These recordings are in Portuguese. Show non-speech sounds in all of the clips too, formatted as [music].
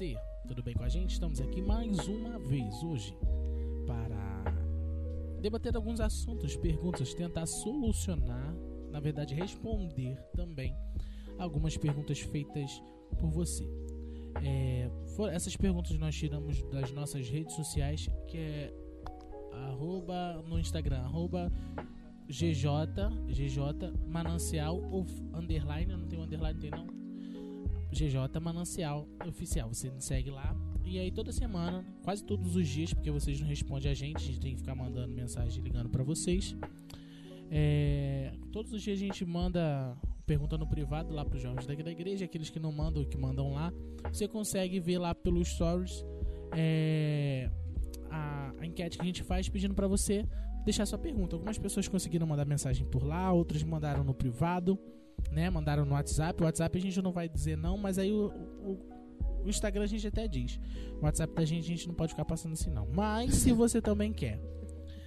Tudo bem com você? Tudo bem com a gente? Estamos aqui mais uma vez hoje para debater alguns assuntos, perguntas, tentar solucionar, na verdade responder também algumas perguntas feitas por você. É, for, essas perguntas nós tiramos das nossas redes sociais, que é arroba no Instagram, arroba GJ, GJ Manancial ou underline, não tem underline, tem não? GJ Manancial Oficial. Você nos segue lá. E aí toda semana, quase todos os dias, porque vocês não respondem a gente, a gente tem que ficar mandando mensagem ligando para vocês. É, todos os dias a gente manda pergunta no privado lá para os jovens da igreja, aqueles que não mandam, que mandam lá. Você consegue ver lá pelos stories é, a, a enquete que a gente faz pedindo para você deixar sua pergunta. Algumas pessoas conseguiram mandar mensagem por lá, outras mandaram no privado, né? Mandaram no WhatsApp. O WhatsApp a gente não vai dizer não, mas aí o, o, o Instagram a gente até diz. O WhatsApp da gente a gente não pode ficar passando assim não. Mas se você também quer,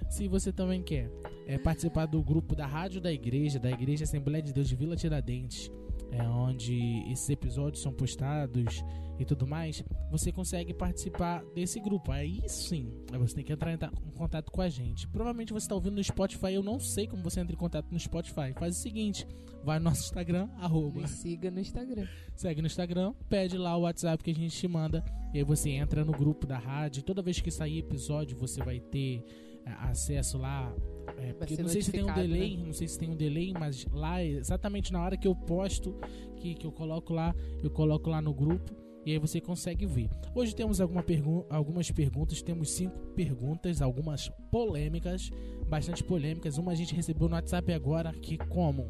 se você também quer é, participar do grupo da rádio da igreja, da igreja Assembleia de Deus de Vila Tiradentes, é onde esses episódios são postados e tudo mais, você consegue participar desse grupo. Aí sim, você tem que entrar em contato com a gente. Provavelmente você está ouvindo no Spotify, eu não sei como você entra em contato no Spotify. Faz o seguinte, vai no nosso Instagram, [laughs] arroba. Me siga no Instagram. Segue no Instagram, pede lá o WhatsApp que a gente te manda, e aí você entra no grupo da rádio. Toda vez que sair episódio, você vai ter é, acesso lá é, porque não sei se tem um delay, né? não sei se tem um delay, mas lá exatamente na hora que eu posto, que, que eu coloco lá, eu coloco lá no grupo e aí você consegue ver. Hoje temos alguma pergu algumas perguntas, temos cinco perguntas, algumas polêmicas, bastante polêmicas. Uma a gente recebeu no WhatsApp agora que como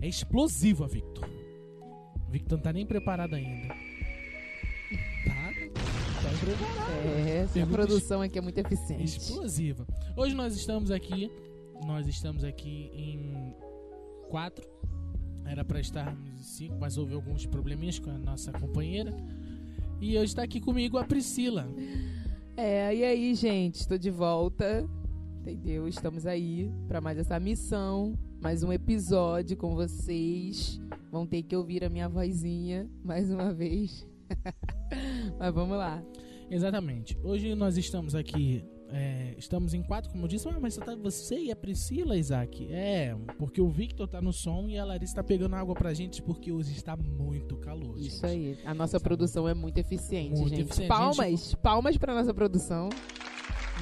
é explosiva, Victor. Victor não tá nem preparado ainda. É, essa produção aqui é muito eficiente. Explosiva. Hoje nós estamos aqui, nós estamos aqui em quatro era para estarmos cinco, mas houve alguns probleminhas com a nossa companheira. E hoje está aqui comigo a Priscila. É, e aí, gente? Estou de volta. Entendeu? Estamos aí para mais essa missão, mais um episódio com vocês. Vão ter que ouvir a minha vozinha mais uma vez. [laughs] Mas vamos lá. Exatamente. Hoje nós estamos aqui é, estamos em quatro, como eu disse, ah, mas tá você e a Priscila, Isaac. É, porque o Victor tá no som e a Larissa tá pegando água pra gente porque hoje está muito calor. Isso aí. A nossa está produção é muito eficiente, muito gente. Eficiente. Palmas, gente... palmas pra nossa produção.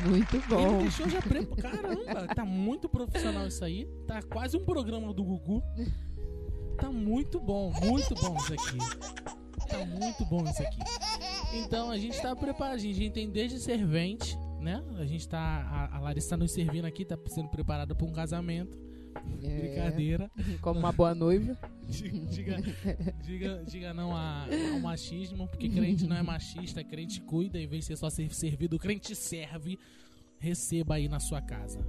Muito bom. Ele deixou já pre... Caramba, tá muito profissional isso aí. Tá quase um programa do Gugu. Tá muito bom, muito bom isso aqui. Tá muito bom isso aqui. Então a gente tá preparado, a gente tem desde servente né? A gente tá. A, a Larissa tá nos servindo aqui, tá sendo preparada para um casamento. É, Brincadeira. Como uma boa noiva. diga, diga, diga não a, ao machismo, porque crente não é machista, crente cuida, em vez de ser só ser servido, crente serve. Receba aí na sua casa.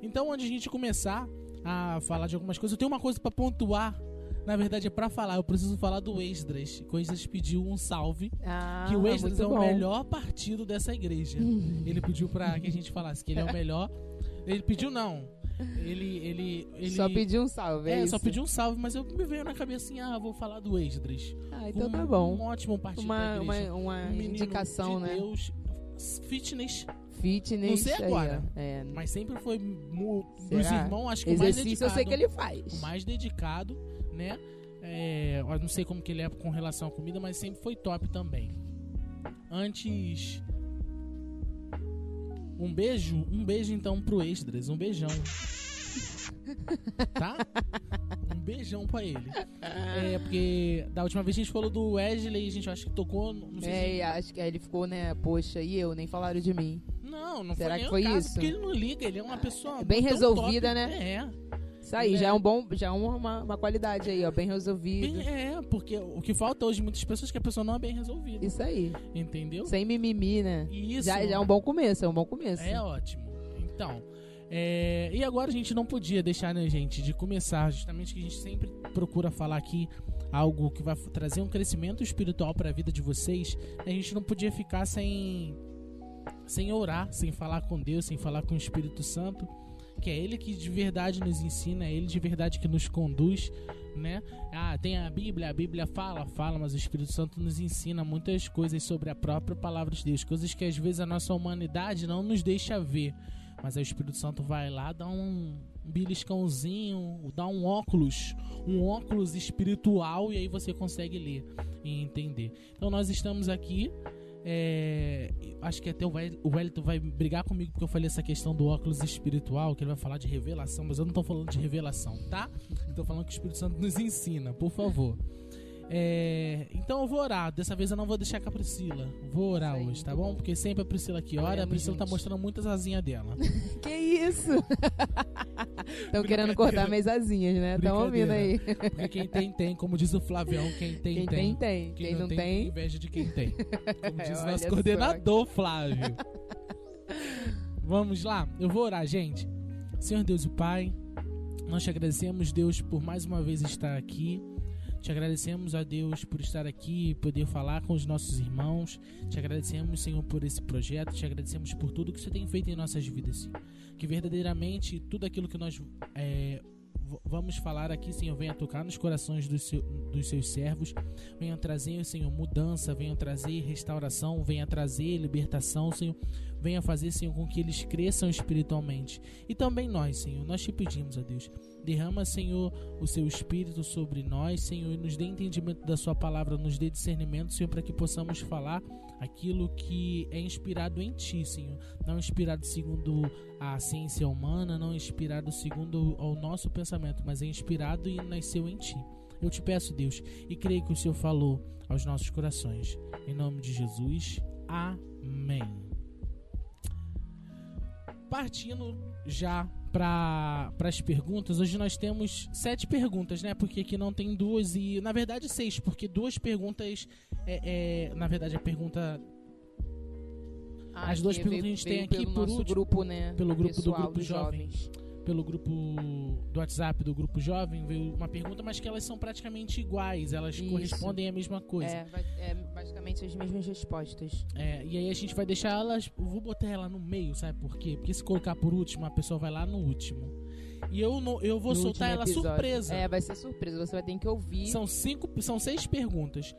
Então, antes de a gente começar a falar de algumas coisas, eu tenho uma coisa para pontuar na verdade, é pra falar, eu preciso falar do Esdras. O Esdras pediu um salve. Ah, que o Esdras é o melhor partido dessa igreja. [laughs] ele pediu pra que a gente falasse que ele é o melhor. Ele pediu não. Ele, ele, ele só pediu um salve, é, é só pediu um salve, mas eu me veio na cabeça assim, ah, vou falar do Esdras. Ah, então tá bom. Um ótimo partido uma, uma, uma um indicação, de né? Deus, fitness. Fitness. Não sei agora. Aí, é. Mas sempre foi dos irmãos, acho que Exercício o mais dedicado. eu sei que ele faz. O mais dedicado né? É, eu não sei como que ele é com relação à comida, mas sempre foi top também. Antes. Um beijo, um beijo então pro Esdras, um beijão. tá? Um beijão pra ele. É, porque da última vez a gente falou do Wesley, a gente acho que tocou. Não sei é, se... acho que ele ficou, né? Poxa, e eu? Nem falaram de mim. Não, não Será foi que foi caso, isso? Porque ele não liga, ele é uma pessoa. Bem resolvida, top. né? É. Isso aí, já é um bom, já é uma, uma qualidade aí, ó, bem resolvido. Bem, é, porque o que falta hoje muitas pessoas é que a pessoa não é bem resolvida. Isso aí. Entendeu? Sem mimimi, né? Isso. Já, já é um bom começo, é um bom começo. É ótimo. Então, é, e agora a gente não podia deixar, né, gente, de começar, justamente que a gente sempre procura falar aqui algo que vai trazer um crescimento espiritual para a vida de vocês. A gente não podia ficar sem sem orar, sem falar com Deus, sem falar com o Espírito Santo. Que é Ele que de verdade nos ensina, é Ele de verdade que nos conduz, né? Ah, tem a Bíblia, a Bíblia fala, fala, mas o Espírito Santo nos ensina muitas coisas sobre a própria palavra de Deus, coisas que às vezes a nossa humanidade não nos deixa ver. Mas aí o Espírito Santo vai lá, dá um beliscãozinho, dá um óculos, um óculos espiritual e aí você consegue ler e entender. Então nós estamos aqui é, acho que até o Wellington vai brigar comigo porque eu falei essa questão do óculos espiritual, que ele vai falar de revelação, mas eu não tô falando de revelação, tá? Eu tô falando que o Espírito Santo nos ensina, por favor. É, então eu vou orar. Dessa vez eu não vou deixar com a Priscila. Vou orar Sim, hoje, tá bom? Porque sempre a Priscila que ora, a Priscila tá mostrando muitas asinhas dela. [laughs] que isso? [laughs] Estão querendo cortar minhas asinhas, né? Estão ouvindo aí. Porque quem tem, tem. Como diz o Flavião, quem tem, quem tem. Quem tem, Quem, quem não, não tem, tem, inveja de quem tem. Como [laughs] diz o nosso coordenador, só. Flávio. Vamos lá, eu vou orar, gente. Senhor Deus e Pai, nós te agradecemos, Deus, por mais uma vez estar aqui. Te agradecemos a Deus por estar aqui e poder falar com os nossos irmãos. Te agradecemos, Senhor, por esse projeto. Te agradecemos por tudo que você tem feito em nossas vidas. Que verdadeiramente tudo aquilo que nós é, vamos falar aqui, Senhor, venha tocar nos corações dos, seu, dos seus servos, venha trazer, Senhor, mudança, venha trazer restauração, venha trazer libertação, Senhor, venha fazer, Senhor, com que eles cresçam espiritualmente. E também nós, Senhor, nós te pedimos, a Deus, Derrama, Senhor, o seu espírito sobre nós, Senhor, e nos dê entendimento da sua palavra, nos dê discernimento, Senhor, para que possamos falar aquilo que é inspirado em ti, Senhor. Não inspirado segundo a ciência humana, não inspirado segundo o nosso pensamento, mas é inspirado e nasceu em ti. Eu te peço, Deus, e creio que o Senhor falou aos nossos corações. Em nome de Jesus. Amém. Partindo já para as perguntas. Hoje nós temos sete perguntas, né? Porque aqui não tem duas e, na verdade, seis, porque duas perguntas é, é na verdade, a pergunta. Ah, as duas perguntas veio, a gente tem aqui por último, grupo, né? Pelo grupo do grupo jovens. jovens pelo grupo do WhatsApp do grupo jovem veio uma pergunta, mas que elas são praticamente iguais, elas Isso. correspondem à mesma coisa. É, é, basicamente as mesmas respostas. É, e aí a gente vai deixar elas, vou botar ela no meio, sabe por quê? Porque se colocar por último, a pessoa vai lá no último. E eu, no, eu vou no soltar ela episódio. surpresa. É, vai ser surpresa, você vai ter que ouvir. São cinco, são seis perguntas.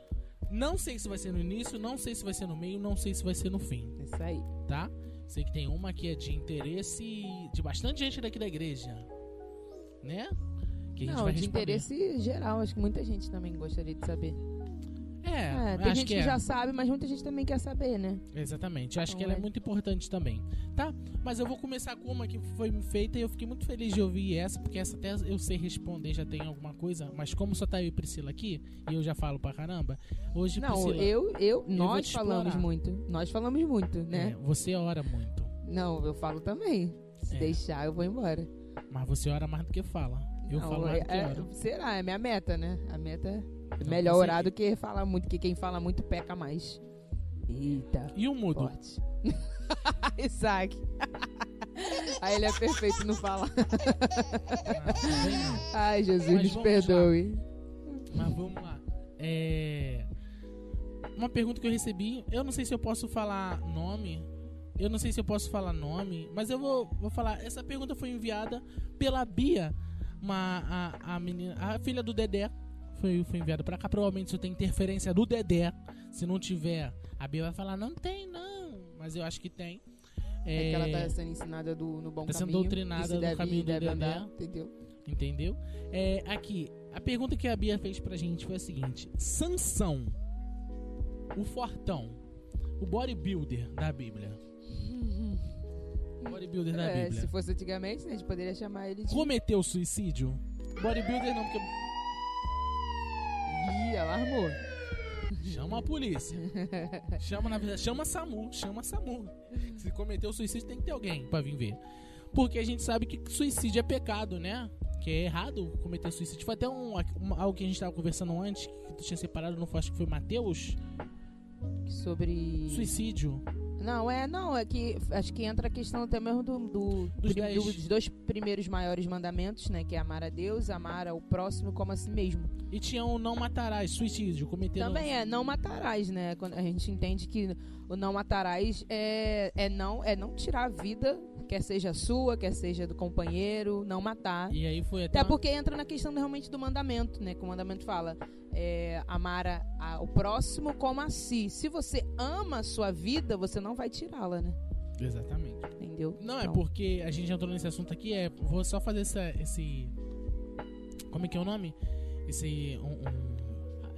Não sei se vai ser no início, não sei se vai ser no meio, não sei se vai ser no fim. Isso aí. Tá? Sei que tem uma que é de interesse de bastante gente daqui da igreja. Né? Que a Não, de interesse geral. Acho que muita gente também gostaria de saber. É, é tem gente que, que é. já sabe, mas muita gente também quer saber, né? Exatamente. Acho então, que ela é... é muito importante também, tá? Mas eu vou começar com uma que foi feita e eu fiquei muito feliz de ouvir essa, porque essa até eu sei responder, já tem alguma coisa, mas como só tá eu e Priscila aqui, e eu já falo pra caramba, hoje Não, Priscila, eu, eu, nós falamos muito. Nós falamos muito, né? É, você ora muito. Não, eu falo também. Se é. deixar, eu vou embora. Mas você ora mais do que fala. Eu Não, falo mais do que é, oro. Será? É minha meta, né? A meta é melhor orar do que falar muito, que quem fala muito peca mais. Eita. E o mudo? [laughs] Isaac. [laughs] Aí ele é perfeito no falar. Ah, Ai, Jesus, nos perdoe. Lá. Mas vamos lá. É... Uma pergunta que eu recebi. Eu não sei se eu posso falar nome. Eu não sei se eu posso falar nome, mas eu vou, vou falar. Essa pergunta foi enviada pela Bia, uma, a, a, menina, a filha do Dedé. Foi, foi enviada para cá. Provavelmente isso tem interferência do Dedé. Se não tiver, a Bia vai falar: não tem, não. Mas eu acho que tem. É, é que ela tá sendo ensinada do, no bom tá sendo doutrinada no caminho do Dedé. Andar, entendeu? Entendeu? É, aqui, a pergunta que a Bia fez pra gente foi a seguinte: Sansão, o fortão, o bodybuilder da Bíblia [laughs] Bodybuilder da é, Bíblia. Se fosse antigamente, né, a gente poderia chamar ele de. Cometeu suicídio? Bodybuilder não, porque. Ih, alarmou. Chama a polícia. [laughs] chama, na verdade, chama a SAMU. Chama a SAMU. Se cometeu suicídio, tem que ter alguém pra vir ver. Porque a gente sabe que suicídio é pecado, né? Que é errado cometer suicídio. Foi até um, um algo que a gente tava conversando antes, que tu tinha separado, não foi? Acho que foi Mateus. Sobre. Suicídio. Não, é, não, é que acho que entra a questão até mesmo do, do, dos, do, dos dois primeiros maiores mandamentos, né? Que é amar a Deus, amar ao próximo como a si mesmo. E tinha o não matarás, suicídio, cometendo. Também é, não matarás, né? Quando a gente entende que o não matarás é, é, não, é não tirar a vida quer seja sua, quer seja do companheiro, não matar. E aí foi até. Até porque entra na questão realmente do mandamento, né? Que o mandamento fala é, amar a, a, o próximo como a si. Se você ama a sua vida, você não vai tirá-la, né? Exatamente. Entendeu? Não, é Então, porque a gente entrou nesse assunto aqui, é. Vou só fazer essa, esse. Como é que é o nome? Esse. Um, um-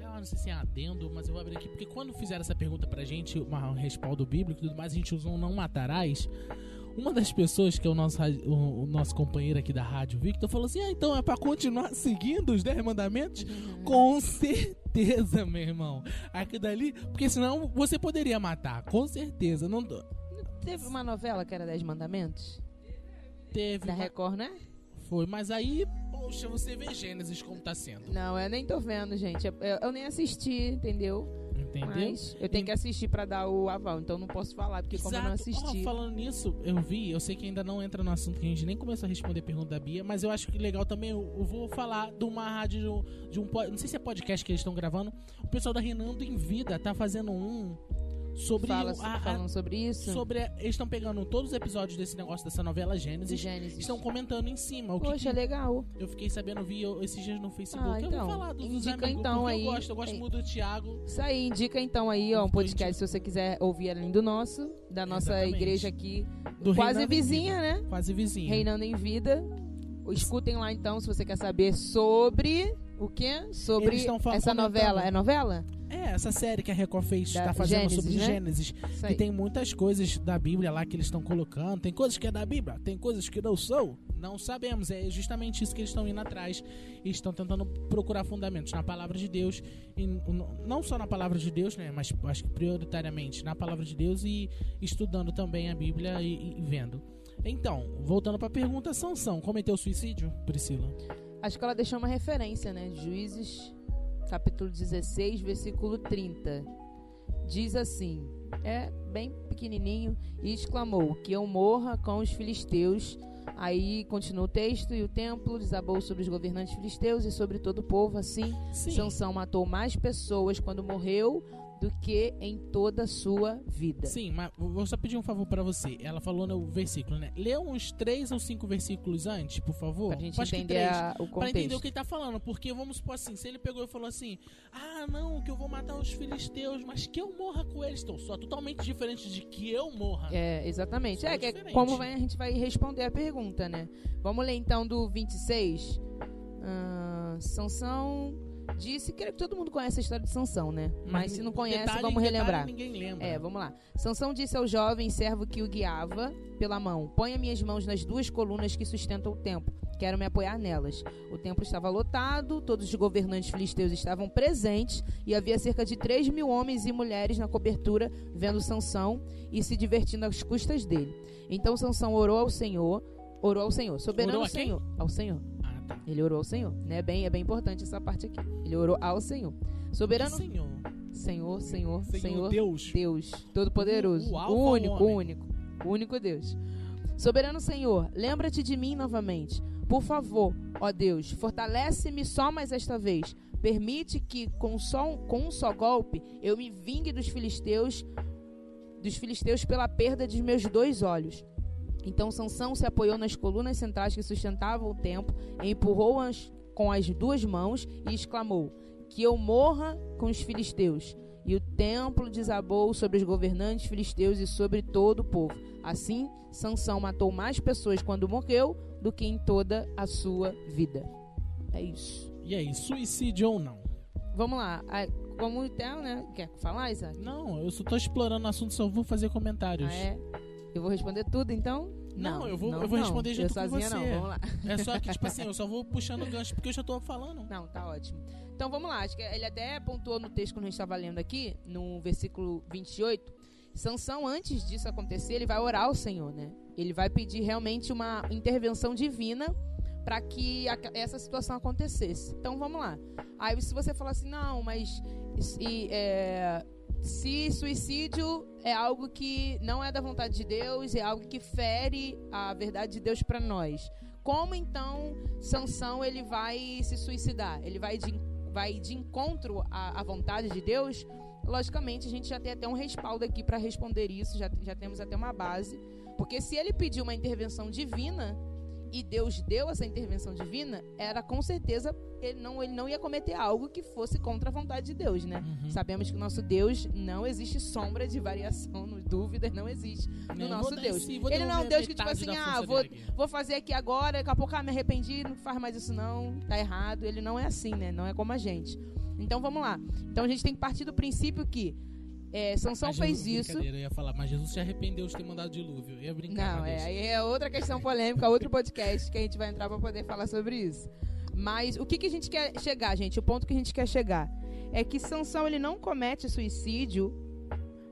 eu não sei se é adendo, mas eu vou abrir aqui. Porque quando fizeram essa pergunta pra gente, um respaldo bíblico e tudo mais, a gente usou um não matarás. Uma das pessoas, que é o nosso, o, o nosso companheiro aqui da rádio, Victor, falou assim: Ah, então é pra continuar seguindo os 10 mandamentos? Com certeza, meu irmão. Aqui dali, porque senão você poderia matar, com certeza. Não Teve uma novela que era Dez Mandamentos? teve. Da uma- Record, né? Foi, mas aí, poxa, você vê Gênesis como tá sendo. Não, eu nem tô vendo, gente. Eu, eu nem assisti, entendeu? Entendeu? Mas eu tenho que assistir pra dar o aval, então não posso falar, porque como eu não Exato. assisti. Ó, falando nisso, eu vi, eu sei que ainda não entra no assunto que a gente nem começou a responder a pergunta da Bia, mas eu acho que legal também, eu, eu vou falar de uma rádio, de um, pod- não sei se é podcast que eles estão gravando, o pessoal da Renando em Vida tá fazendo um sobre Fala, a- falando sobre isso. sobre a- eles estão pegando todos os episódios desse negócio dessa novela Gênesis, Gênesis. estão comentando em cima, o que Poxa, que legal. eu fiquei sabendo, vi eu- esses dias no Facebook, Ah, eu então, vou falar dos indica amigos, então aí. eu gosto, eu gosto Ei. muito do Thiago, Isso aí, indica então aí, ó, um podcast se você quiser ouvir além do nosso, da nossa Exatamente. igreja aqui, do quase Reinando vizinha, né? Quase vizinha. Reinando em Vida. Escutem lá então se você quer saber sobre o quê? Sobre essa novela. É novela? É, essa série que a Record fez, Da tá fazendo Gênesis, sobre né? Gênesis, que aí. tem muitas coisas da Bíblia lá que eles estão colocando. Tem coisas que é da Bíblia, tem coisas que não são. Não sabemos. É justamente isso que eles estão indo atrás e estão tentando procurar fundamentos na palavra de Deus. E não só na palavra de Deus, né? Mas acho que prioritariamente na palavra de Deus e estudando também a Bíblia e, e vendo. Então, voltando pra pergunta, Sansão cometeu suicídio, Priscila? Acho que ela deixou uma referência, né? Juízes, capítulo 16, versículo 30. Diz assim: É bem pequenininho, e exclamou: Que eu morra com os filisteus. Aí continua o texto, e o templo desabou sobre os governantes filisteus e sobre todo o povo. Assim, Sim. Sansão matou mais pessoas quando morreu do que em toda a sua vida. Sim, mas vou só pedir um favor pra você. Ela falou no versículo, né? Lê uns três ou cinco versículos antes, por favor. Pra gente Acho que entender três. a- o Pra entender o contexto. que ele tá falando. Porque vamos supor assim, se ele pegou e falou assim: Ah, não, que eu vou matar os filisteus, mas que eu morra com eles. Então, só totalmente diferente de que eu morra. É, exatamente. Só É, que é como vai- a gente vai responder a pergunta, né? Vamos ler então do 26. Ah, Sansão disse. Creio que todo mundo conhece a história de Sansão, né? Mas se não conhece, Detalhe, vamos detalhe, relembrar. ninguém lembra. É, vamos lá. Sansão disse ao jovem servo que o guiava pela mão: Ponha minhas mãos nas duas colunas que sustentam o templo. Quero me apoiar nelas. O templo estava lotado, todos os governantes filisteus estavam presentes e havia cerca de 3 mil homens e mulheres na cobertura vendo Sansão e se divertindo às custas dele. Então Sansão orou ao Senhor, orou ao Senhor, soberano Orou? Senhor, ao Senhor. Tá. Ele orou ao Senhor, né? Bem, é bem importante essa parte aqui. Ele orou ao Senhor. Soberano Senhor. Senhor, Senhor, Senhor, Senhor, Deus. Deus Todo-Poderoso, O- único, o único, o único Deus. Soberano Senhor, lembra-te de mim novamente. Por favor, ó Deus, fortalece-me só mais esta vez. Permite que com só um, com um só golpe eu me vingue dos filisteus, dos filisteus pela perda de meus dois olhos. Então Sansão se apoiou nas colunas centrais que sustentavam o templo, e empurrou-as com as duas mãos e exclamou: Que eu morra com os filisteus. E o templo desabou sobre os governantes filisteus e sobre todo o povo. Assim, Sansão matou mais pessoas quando morreu do que em toda a sua vida. É isso. E aí, suicídio ou não? Vamos lá. Como o Theo, né? Quer falar, Isaac? Não, eu só tô explorando o assunto, só vou fazer comentários. Ah, é? Eu vou responder tudo, então? Não, eu vou- eu vou responder eu junto com sozinha você. não, vamos lá. É só que, tipo assim, eu só vou [laughs] puxando o gancho porque eu já tô falando. Não, tá ótimo. Então vamos lá, acho que ele até pontuou no texto quando a gente estava lendo aqui, no versículo 28. Sansão, antes disso acontecer, ele vai orar ao Senhor, né? Ele vai pedir realmente uma intervenção divina para que a- essa situação acontecesse. Então vamos lá. Aí se você falar assim, não, mas e, é, se suicídio é algo que não é da vontade de Deus, é algo que fere a verdade de Deus para nós. Como então Sansão ele vai se suicidar? Ele vai de, vai de encontro à, à vontade de Deus? logicamente a gente já tem até um respaldo aqui para responder isso, já, já temos até uma base. Porque se ele pediu uma intervenção divina e Deus deu essa intervenção divina, era com certeza ele não, ele não ia cometer algo que fosse contra a vontade de Deus, né? Uhum. Sabemos que o nosso Deus não existe sombra de variação, [laughs] no- dúvidas não existe no nosso Deus. Ele não é um Deus que, tipo assim, ah, vou, vou fazer aqui agora, daqui a pouco ah, me arrependi, não faz mais isso não, tá errado. Ele não é assim, né? Não é como a gente. Então vamos lá. Então a gente tem que partir do princípio que é, Sansão Mas fez Jesus- isso. Eu ia falar, mas Jesus se arrependeu de ter mandado dilúvio. Eu ia brincar. Não, é, aí é outra questão polêmica, outro podcast que a gente vai entrar pra poder falar sobre isso. Mas o que, que a gente quer chegar, gente? O ponto que a gente quer chegar é que Sansão ele não comete suicídio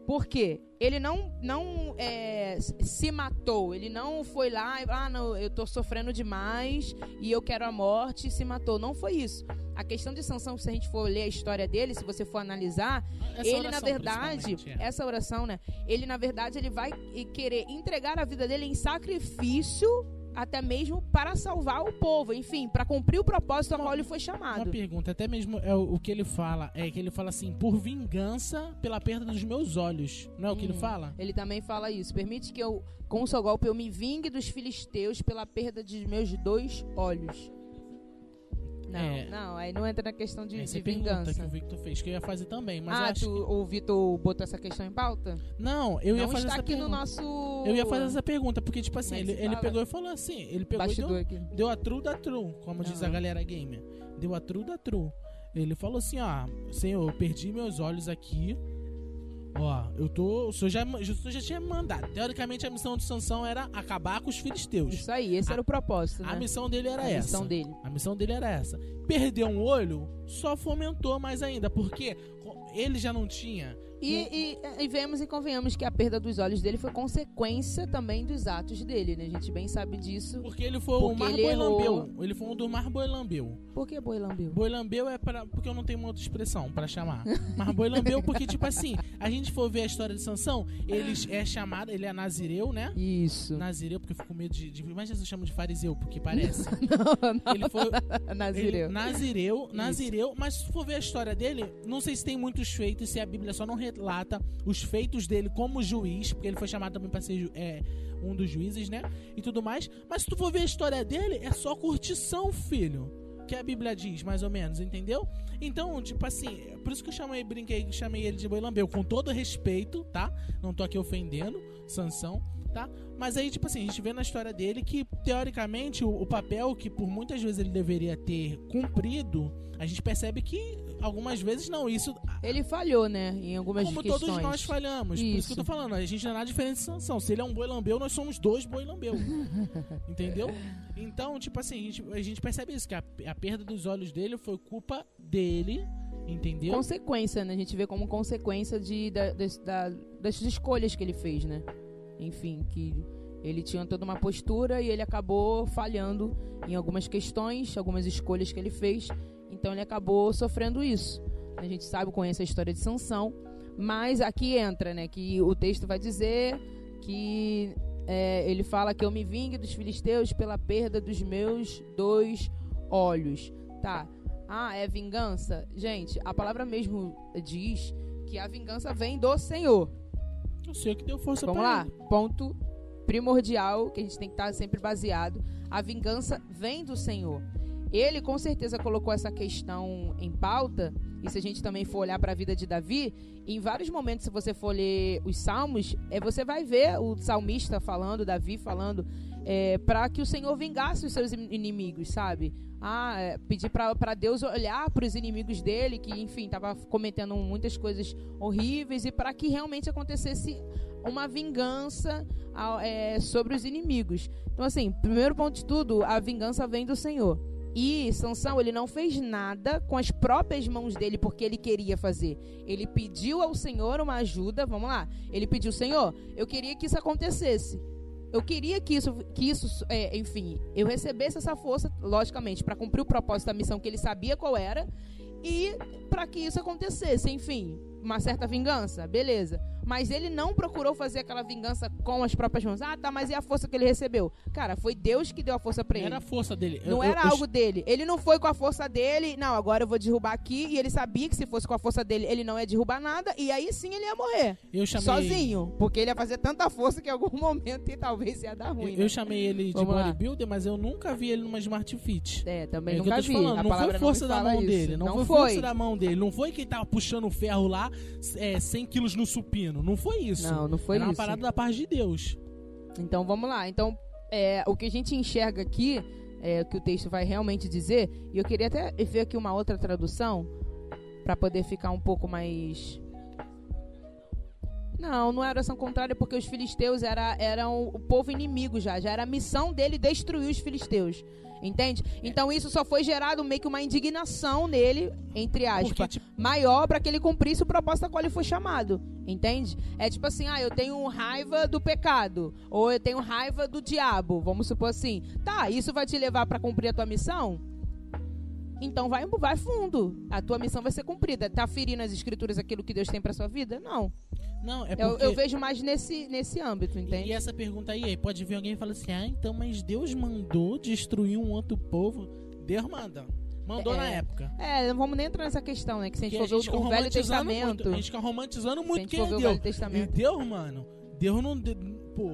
porque ele não, não é, se matou, ele não foi lá e ah, não, eu tô sofrendo demais e eu quero a morte e se matou. Não foi isso. A questão de Sansão, se a gente for ler a história dele, se você for analisar, Essa ele na verdade, é. essa oração, né? Ele na verdade ele vai querer entregar a vida dele em sacrifício até mesmo para salvar o povo, enfim, para cumprir o propósito ao qual ele foi Uma chamado. pergunta, até mesmo é o, que ele fala, é que ele fala assim, por vingança pela perda dos meus olhos. Não é o que ele Hum. fala? Ele também fala isso. Permite que eu, com o seu golpe, eu me vingue dos filisteus pela perda de meus dois olhos. Não, É. não, aí não entra na questão de, Essa de vingança. que o Victor fez, que eu ia fazer também, mas eu ah, acho tu, o Vitor botou essa questão em pauta? que... Não, eu ia não fazer está essa aqui pergunta. no nosso Eu ia fazer essa pergunta, porque, tipo assim, que ele, ele pegou e falou assim, ele pegou e bastidor deu, aqui. deu a true da true, como diz a galera gamer. Deu a true da true. Ele falou assim, ó, Senhor, eu perdi meus olhos aqui. Ó, eu tô. O senhor já, o senhor já tinha mandado. Teoricamente, a missão de Sansão era acabar com os filisteus. Isso aí, esse A- era o propósito, A né? missão dele era A essa. missão dele. A missão dele era essa. Perder um olho só fomentou mais ainda, porque ele já não tinha. E, e, e vemos e convenhamos que a perda dos olhos dele foi consequência também dos atos dele, né? A gente bem sabe disso. Porque ele foi o Porque Mar ele errou. Boilambeu. Ele foi um do Mar Boilambeu. Por que boi lambeu? Boilambeu é para porque eu não tenho uma outra expressão pra chamar. Mas boilambeu porque tipo assim, a gente for ver a história de Sansão, ele é chamado, ele é nazireu, né? Isso. Nazireu porque eu fico com medo de, de mas Jesus chama de fariseu porque parece. [laughs] não, Ele foi não. [laughs] Nazireu. Ele, nazireu, nazireu, mas se for ver a história dele, não sei se tem muitos feitos, se a Bíblia só não relata os feitos dele como juiz, porque ele foi chamado também para ser é, um dos juízes, né? E tudo mais. Mas se tu for ver a história dele, é só curtição, filho. Que a Bíblia diz, mais ou menos, entendeu? Então, tipo assim, é por isso que eu chamei, brinquei, chamei ele de boilambeu, com todo respeito, tá? Não tô aqui ofendendo, Sansão, tá? Mas aí, tipo assim, a gente vê na história dele que, teoricamente, o, o papel que por muitas vezes ele deveria ter cumprido, a gente percebe que algumas vezes não. Isso, Ele falhou, né? Em algumas como questões. todos nós falhamos. Por isso Isso. que eu tô falando, a gente não é nada diferente de Sansão. Se ele é um boi lambeu, nós somos dois boi lambeu. [laughs] Entendeu? Então, tipo assim, a gente, a gente percebe isso, que a, a perda dos olhos dele foi culpa dele, entendeu? Consequência, né? A gente vê como consequência de, da, das- da- das escolhas que ele fez, né? Enfim, que ele tinha toda uma postura e ele acabou falhando em algumas questões, algumas escolhas que ele fez. Então ele acabou sofrendo isso. A gente sabe, conhece a história de Sansão, mas aqui entra, né? Que o texto vai dizer que é, ele fala que eu me vingue dos filisteus pela perda dos meus dois olhos. Tá. Ah, é vingança? Gente, a palavra mesmo diz que a vingança vem do Senhor. Eu sei que deu força Vamos lá, ele. ponto primordial que a gente tem que estar sempre baseado. A vingança vem do Senhor. Ele com certeza colocou essa questão em pauta. E se a gente também for olhar para a vida de Davi, em vários momentos, se você for ler os salmos, é, você vai ver o salmista falando, Davi falando, é, para que o Senhor vingasse os seus in- inimigos, sabe? Ah, é, pedir para Deus olhar para os inimigos dele, que enfim, estava cometendo muitas coisas horríveis, e para que realmente acontecesse uma vingança é, sobre os inimigos. Então, assim, primeiro ponto de tudo, a vingança vem do Senhor. E Sansão, ele não fez nada com as próprias mãos dele porque ele queria fazer. Ele pediu ao Senhor uma ajuda, vamos lá. Ele pediu, Senhor, eu queria que isso acontecesse. Eu queria que isso, que isso é, enfim, eu recebesse essa força, logicamente, para cumprir o propósito da missão que ele sabia qual era. E para que isso acontecesse, enfim, uma certa vingança, beleza. Mas ele não procurou fazer aquela vingança com as próprias mãos. Ah, tá, mas e a força que ele recebeu? Cara, foi Deus que deu a força para ele. Não era a força dele. Não Eu- era eu- algo dele. Ele não foi com a força dele. Não, agora eu vou derrubar aqui. E ele sabia que se fosse com a força dele, ele não ia derrubar nada. E aí sim ele ia morrer. Eu chamei, Sozinho. Porque ele ia fazer tanta força que em algum [laughs] momento e talvez ia dar Eu, ruim. eu né? chamei ele de Vamos lá. bodybuilder, mas eu nunca vi ele numa Smart Fit. É, também É eu nunca vi. falando, a não foi força não da mão isso. dele, não, foi, foi. força da mão dele, não foi quem tava puxando o ferro lá é, 100 quilos no supino, não foi isso. Não, não foi Era uma isso. parada da parte de Deus. Então vamos lá. Então, é, o que a gente enxerga aqui, é, o que o texto vai realmente dizer, e eu queria até ver aqui uma outra tradução para poder ficar um pouco mais. Não, não era oração contrária, porque os filisteus era, eram o povo inimigo já. Já era a missão dele destruir os filisteus. Entende? Então isso só foi gerado meio que uma indignação nele, entre aspas tipo, maior para que ele cumprisse o propósito a qual ele foi chamado. Entende? É tipo assim, ah, eu tenho raiva do pecado, ou eu tenho raiva do diabo, vamos supor assim. Tá, isso vai te levar para cumprir a tua missão? Então vai, vai fundo. A tua missão vai ser cumprida. Tá ferindo as escrituras aquilo que Deus tem para sua vida? Não. Não, é Eu, porque... eu vejo mais nesse, nesse âmbito, entende? E essa pergunta aí, pode vir alguém e falar assim, ah, então, mas Deus mandou destruir um outro povo? Deus manda. Mandou É. na época. É, não vamos nem entrar nessa questão, né? Que se a gente for ver o, Velho Testamento. Muito, a gente fica romantizando muito quem é ver o Deus. Velho E Testamento. Deus, mano, Deus não... de- Pô...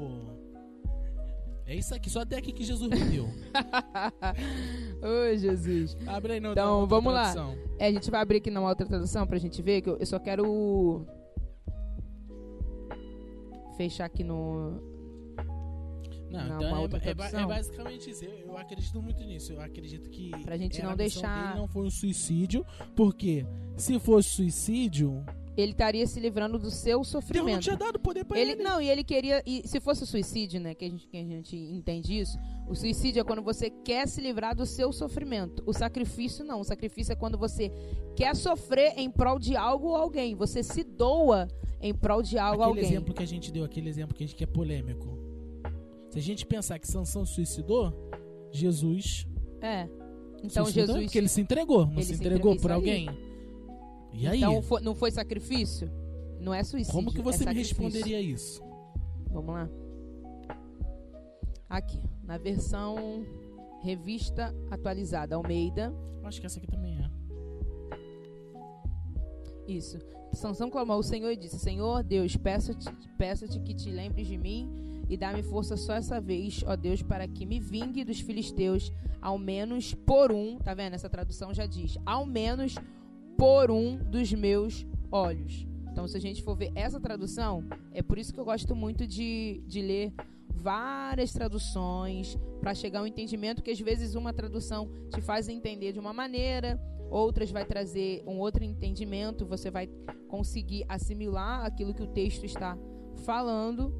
É isso aqui, só até aqui que Jesus me deu. [laughs] Ô, Jesus. Abre aí, não. Então, vamos lá. tradução. É, a gente vai abrir aqui numa outra tradução pra gente ver, que eu, eu só quero fechar aqui no. Não, Não, então é, é é basicamente isso. Eu, eu acredito muito nisso. Eu acredito que. Pra gente era não deixar- não foi um suicídio. Porque se fosse suicídio, Ele estaria se livrando do seu Deus não sofrimento. tinha dado poder pra ele. Ele, não, e ele queria. E se fosse o suicídio, né? Que a, gente, que a gente entende isso. O suicídio é quando você quer se livrar do seu sofrimento. O sacrifício não. O sacrifício é quando você quer sofrer em prol de algo ou alguém. Você se doa em prol de algo ou Aquele alguém. exemplo que a gente deu, aquele exemplo que a gente que é polêmico. Se a gente pensar que Sansão suicidou, Jesus É. Então suicidou Jesus. porque ele se entregou, não se se entregou entregou, por alguém. E aí, Então foi- não foi sacrifício? Não é suicídio. como que é você me sacrifício. responderia isso? Vamos lá. Aqui, na versão revista atualizada, Almeida. Acho que essa aqui também é. Isso. Sansão clamou ao Senhor e disse: Senhor Deus, peço-te peço que te lembres de mim e dá-me força só essa vez, ó Deus, para que me vingue dos filisteus, ao menos por um. Tá vendo? Essa tradução já diz: ao menos por um dos meus olhos. Então, se a gente for ver essa tradução, é por isso que eu gosto muito de, de ler várias traduções para chegar ao entendimento que às vezes uma tradução te faz entender de uma maneira, outras vai trazer um outro entendimento, você vai conseguir assimilar aquilo que o texto está falando.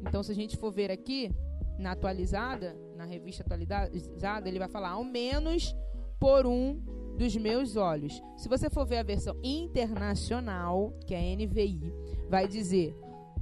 Então, se a gente for ver aqui na atualizada, na revista atualizada, ele vai falar ao menos por um dos meus olhos. Se você for ver a versão internacional, que é a NVI, vai dizer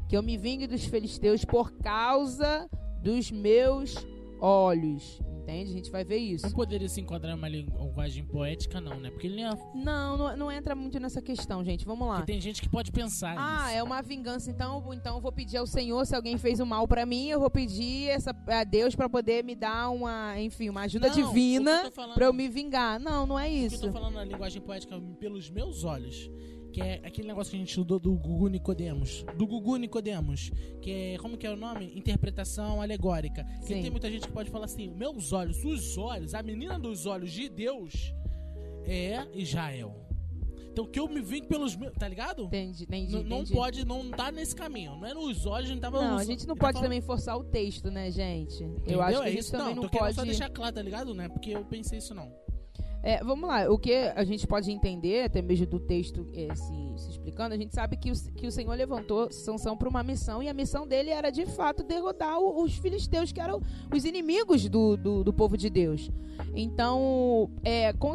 que eu me vingue dos filisteus por causa dos meus olhos. Entende? A gente vai ver isso. Não poderia se enquadrar uma linguagem poética, não, né? Porque ele é. Não, não, não entra muito nessa questão, gente. Vamos lá. Porque tem gente que pode pensar Ah, nisso. é uma vingança, então, então eu vou pedir ao Senhor, se alguém fez o mal pra mim, eu vou pedir essa, a Deus pra poder me dar uma, enfim, uma ajuda Não, divina pra eu me vingar. Não, não é isso. eu tô falando na linguagem poética pelos meus olhos. Que é aquele negócio que a gente estudou do Gugu Nicodemos. Do Gugu Nicodemos. Que é. Como que é o nome? Interpretação alegórica. Que Sim. tem muita gente que pode falar assim: meus olhos, os olhos, a menina dos olhos de Deus é Israel. Então que eu me vim pelos meus. Tá ligado? Entendi, entendi, Não, não entendi. pode, não tá nesse caminho. Não é nos olhos, não tava Não, nos- a gente não pode tá também forçar o texto, né, gente? Eu Entendeu? acho que é isso? também não, não, pode. só deixar claro, tá ligado? Não é porque eu pensei isso não. É, vamos lá, o que a gente pode entender, até mesmo do texto é, se, se explicando, a gente sabe que o, que o Senhor levantou Sansão para uma missão, e a missão dele era de fato derrotar os filisteus, que eram os inimigos do, do, do povo de Deus. Então, é, com,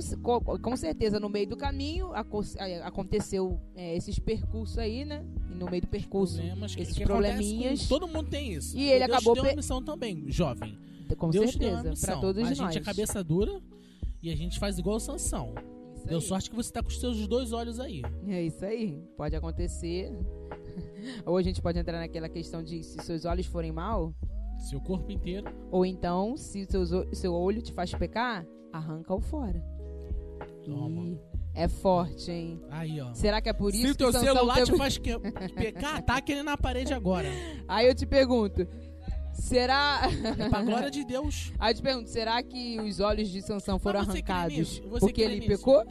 com, certeza, no meio do caminho é, aconteceu é, esses percursos aí, né? E no meio do percurso, Problemas esses probleminhas. todo mundo tem isso. E ele Deus acabou deu uma missão também, jovem. com Deus certeza, para todos a nós. gente é cabeça dura e a gente faz igual o Sansão. isso Deu aí. sorte que você tá com os seus dois olhos aí. É isso aí. Pode acontecer. [laughs] ou a gente pode entrar naquela questão de se seus olhos forem mal, Seu corpo inteiro. ou então se seus, o- seu olho te faz pecar, arranca-o fora. Toma. Ih, é forte, hein? Aí, ó. Será que é por isso Se o que teu Sansão celular teve- te faz que... pecar, taca ele na parede agora. [laughs] Aí eu te pergunto, será... É pra glória de Deus. [laughs] Aí eu te pergunto, será que os olhos de Sansão foram arrancados nisso? Você porque ele nisso? pecou?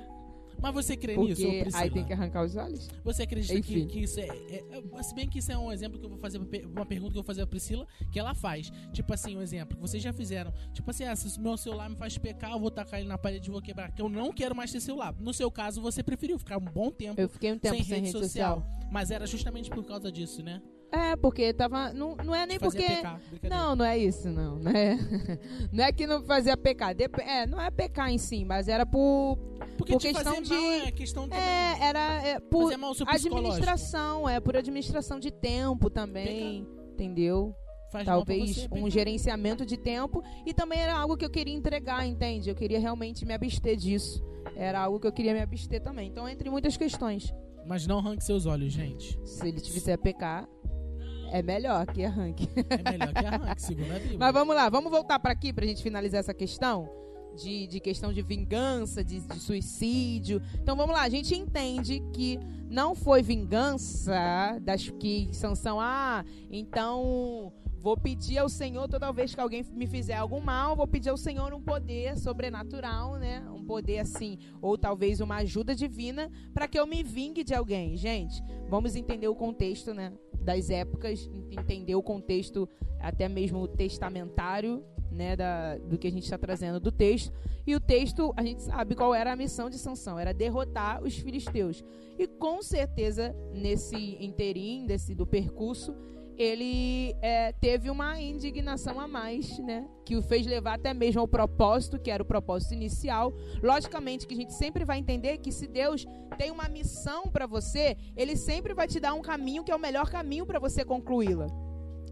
Mas você crê nisso, Porque Priscila? aí tem que arrancar os olhos? Você acredita que, que isso é, é- é- Se bem que isso é um exemplo que eu vou fazer, uma pergunta que eu vou fazer pra Priscila, que ela faz. Tipo assim, um exemplo que vocês já fizeram. Tipo assim, ah, se o meu celular me faz pecar, eu vou tacar ele na parede e vou quebrar. Que eu não quero mais ter celular. No seu caso, você preferiu ficar um bom tempo, Eu fiquei um tempo sem, rede social. Mas era justamente por causa disso, né? É, porque tava. Não, não é nem porque. pecar. Não, não é isso, não. Não é, [laughs] não é que não fazia pecar. Dep- é, não é pecar em si, mas era por. Porque por questão de- mal é questão também. É, era é, por administração, é por administração de tempo também. Entendeu? Faz Talvez um pecar. gerenciamento de tempo. E também era algo que eu queria entregar, entende? Eu queria realmente me abster disso. Era algo que eu queria me abster também. Então, entre muitas questões. Mas não arranque seus olhos, gente. Se ele te fizer pecar, é melhor que arranque. É melhor que arranque, segundo a Bíblia. Mas vamos lá, vamos voltar para aqui pra gente finalizar essa questão de, de questão de vingança, de, de suicídio. Então vamos lá, a gente entende que não foi vingança das que Sansão, ah, então vou pedir ao Senhor toda vez que alguém me fizer algum mal, vou pedir ao Senhor um poder sobrenatural, né? Um poder assim, ou talvez uma ajuda divina para que eu me vingue de alguém. Gente, vamos entender o contexto, né? Das épocas, entender o contexto até mesmo testamentário, né, da, do que a gente está trazendo do texto. E o texto, a gente sabe qual era a missão de Sansão, era derrotar os filisteus. E com certeza, nesse interim, desse, do percurso, ele é, teve uma indignação a mais, né? Que o fez levar até mesmo ao propósito, que era o propósito inicial. Logicamente que a gente sempre vai entender que se Deus tem uma missão para você, ele sempre vai te dar um caminho que é o melhor caminho para você concluí-la.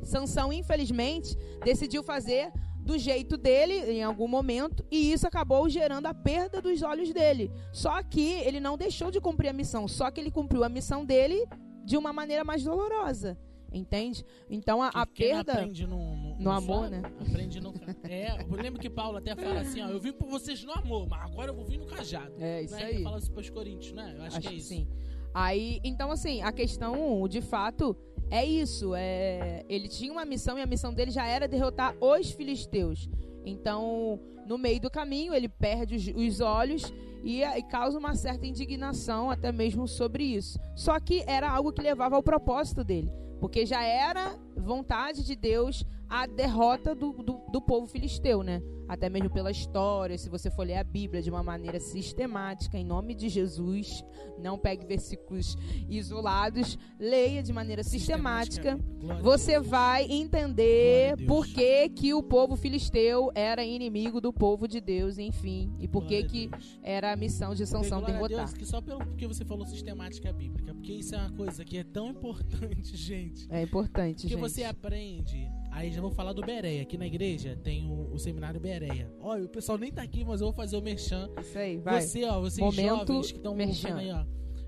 Sansão, infelizmente, decidiu fazer do jeito dele em algum momento e isso acabou gerando a perda dos olhos dele. Só que ele não deixou de cumprir a missão, só que ele cumpriu a missão dele de uma maneira mais dolorosa. Entende? Então a, a perda. aprende no, no, no amor, né? Aprende no. É, eu lembro que Paulo até fala assim: ó, eu vim por vocês no amor, mas agora eu vou vir no cajado. É isso né? aí. Ele fala isso pros Coríntios, né? Eu acho, que é isso. sim. Aí, então assim, a questão, de fato, é isso. É, ele tinha uma missão e a missão dele já era derrotar os filisteus. Então, no meio do caminho, ele perde os, os olhos e, e causa uma certa indignação até mesmo sobre isso. Só que era algo que levava ao propósito dele. Porque já era vontade de Deus a derrota do, do, do povo filisteu, né? Até mesmo pela história, se você for ler a Bíblia de uma maneira sistemática, em nome de Jesus, não pegue versículos isolados, leia de maneira sistemática. Você vai entender por que, que o povo filisteu era inimigo do povo de Deus, enfim, e por que, que era a missão de Sansão derrotar. Deus, que só pelo que você falou sistemática bíblica, porque isso é uma coisa que é tão importante, [laughs] gente. É importante, Porque gente. você aprende. Aí já vou falar do Bereia. Aqui na igreja tem o, o seminário Bereia. Olha, o pessoal nem tá aqui, mas eu vou fazer o merchan. Isso aí, vai. Você, ó, vocês Momento jovens que estão ouvindo aí, ó.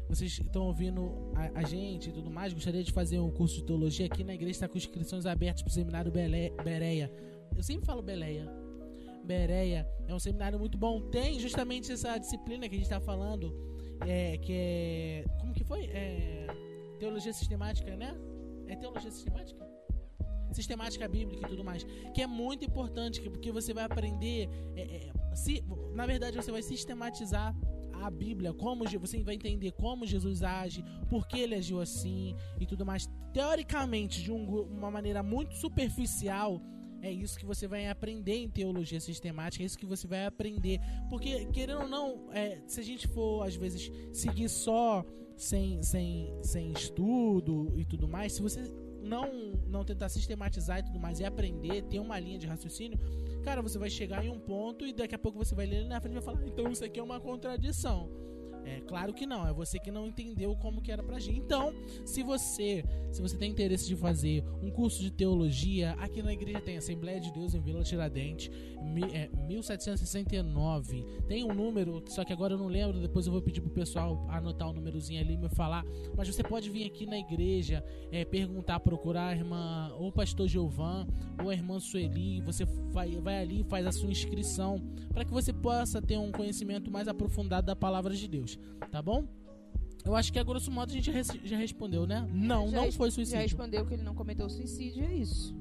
Vocês estão ouvindo a, a gente e tudo mais, gostaria de fazer um curso de teologia aqui na igreja, está com inscrições abertas para o seminário Bele- Bereia. Eu sempre falo Beleia. Bereia é um seminário muito bom. Tem justamente essa disciplina que a gente está falando, é, que é. Como que foi? É, teologia sistemática, né? É teologia sistemática? Sistemática bíblica e tudo mais. Que é muito importante, que- porque você vai aprender. é, é, se, na verdade, você vai sistematizar a Bíblia, como você vai entender como Jesus age, por que ele agiu assim e tudo mais. Teoricamente, de um uma maneira muito superficial, é isso que você vai aprender em teologia sistemática, é isso que você vai aprender. Porque, querendo ou não, é, se a gente for, às vezes, seguir só sem, sem, sem estudo e tudo mais, se você não, não tentar sistematizar e tudo mais e aprender, ter uma linha de raciocínio, cara, você vai chegar em um ponto e daqui a pouco você vai ler na frente e vai falar, então isso aqui é uma contradição. É claro que não, é você que não entendeu como que era pra agir. Então, se você, se você tem interesse de fazer um curso de teologia, aqui na igreja tem Assembleia de Deus em Vila Tiradentes, é, 1769. Tem um número, só que agora eu não lembro, depois eu vou pedir pro pessoal anotar o númerozinho ali e me falar. Mas você pode vir aqui na igreja, é, perguntar, procurar a irmã, ou o pastor Giovan, ou a irmã Sueli, você vai, vai ali e faz a sua inscrição, para que você possa ter um conhecimento mais aprofundado da palavra de Deus, tá bom? Eu acho que a grosso modo a gente já respondeu, né? Não, Já não foi Já suicídio. respondeu que ele não cometeu suicídio, é isso.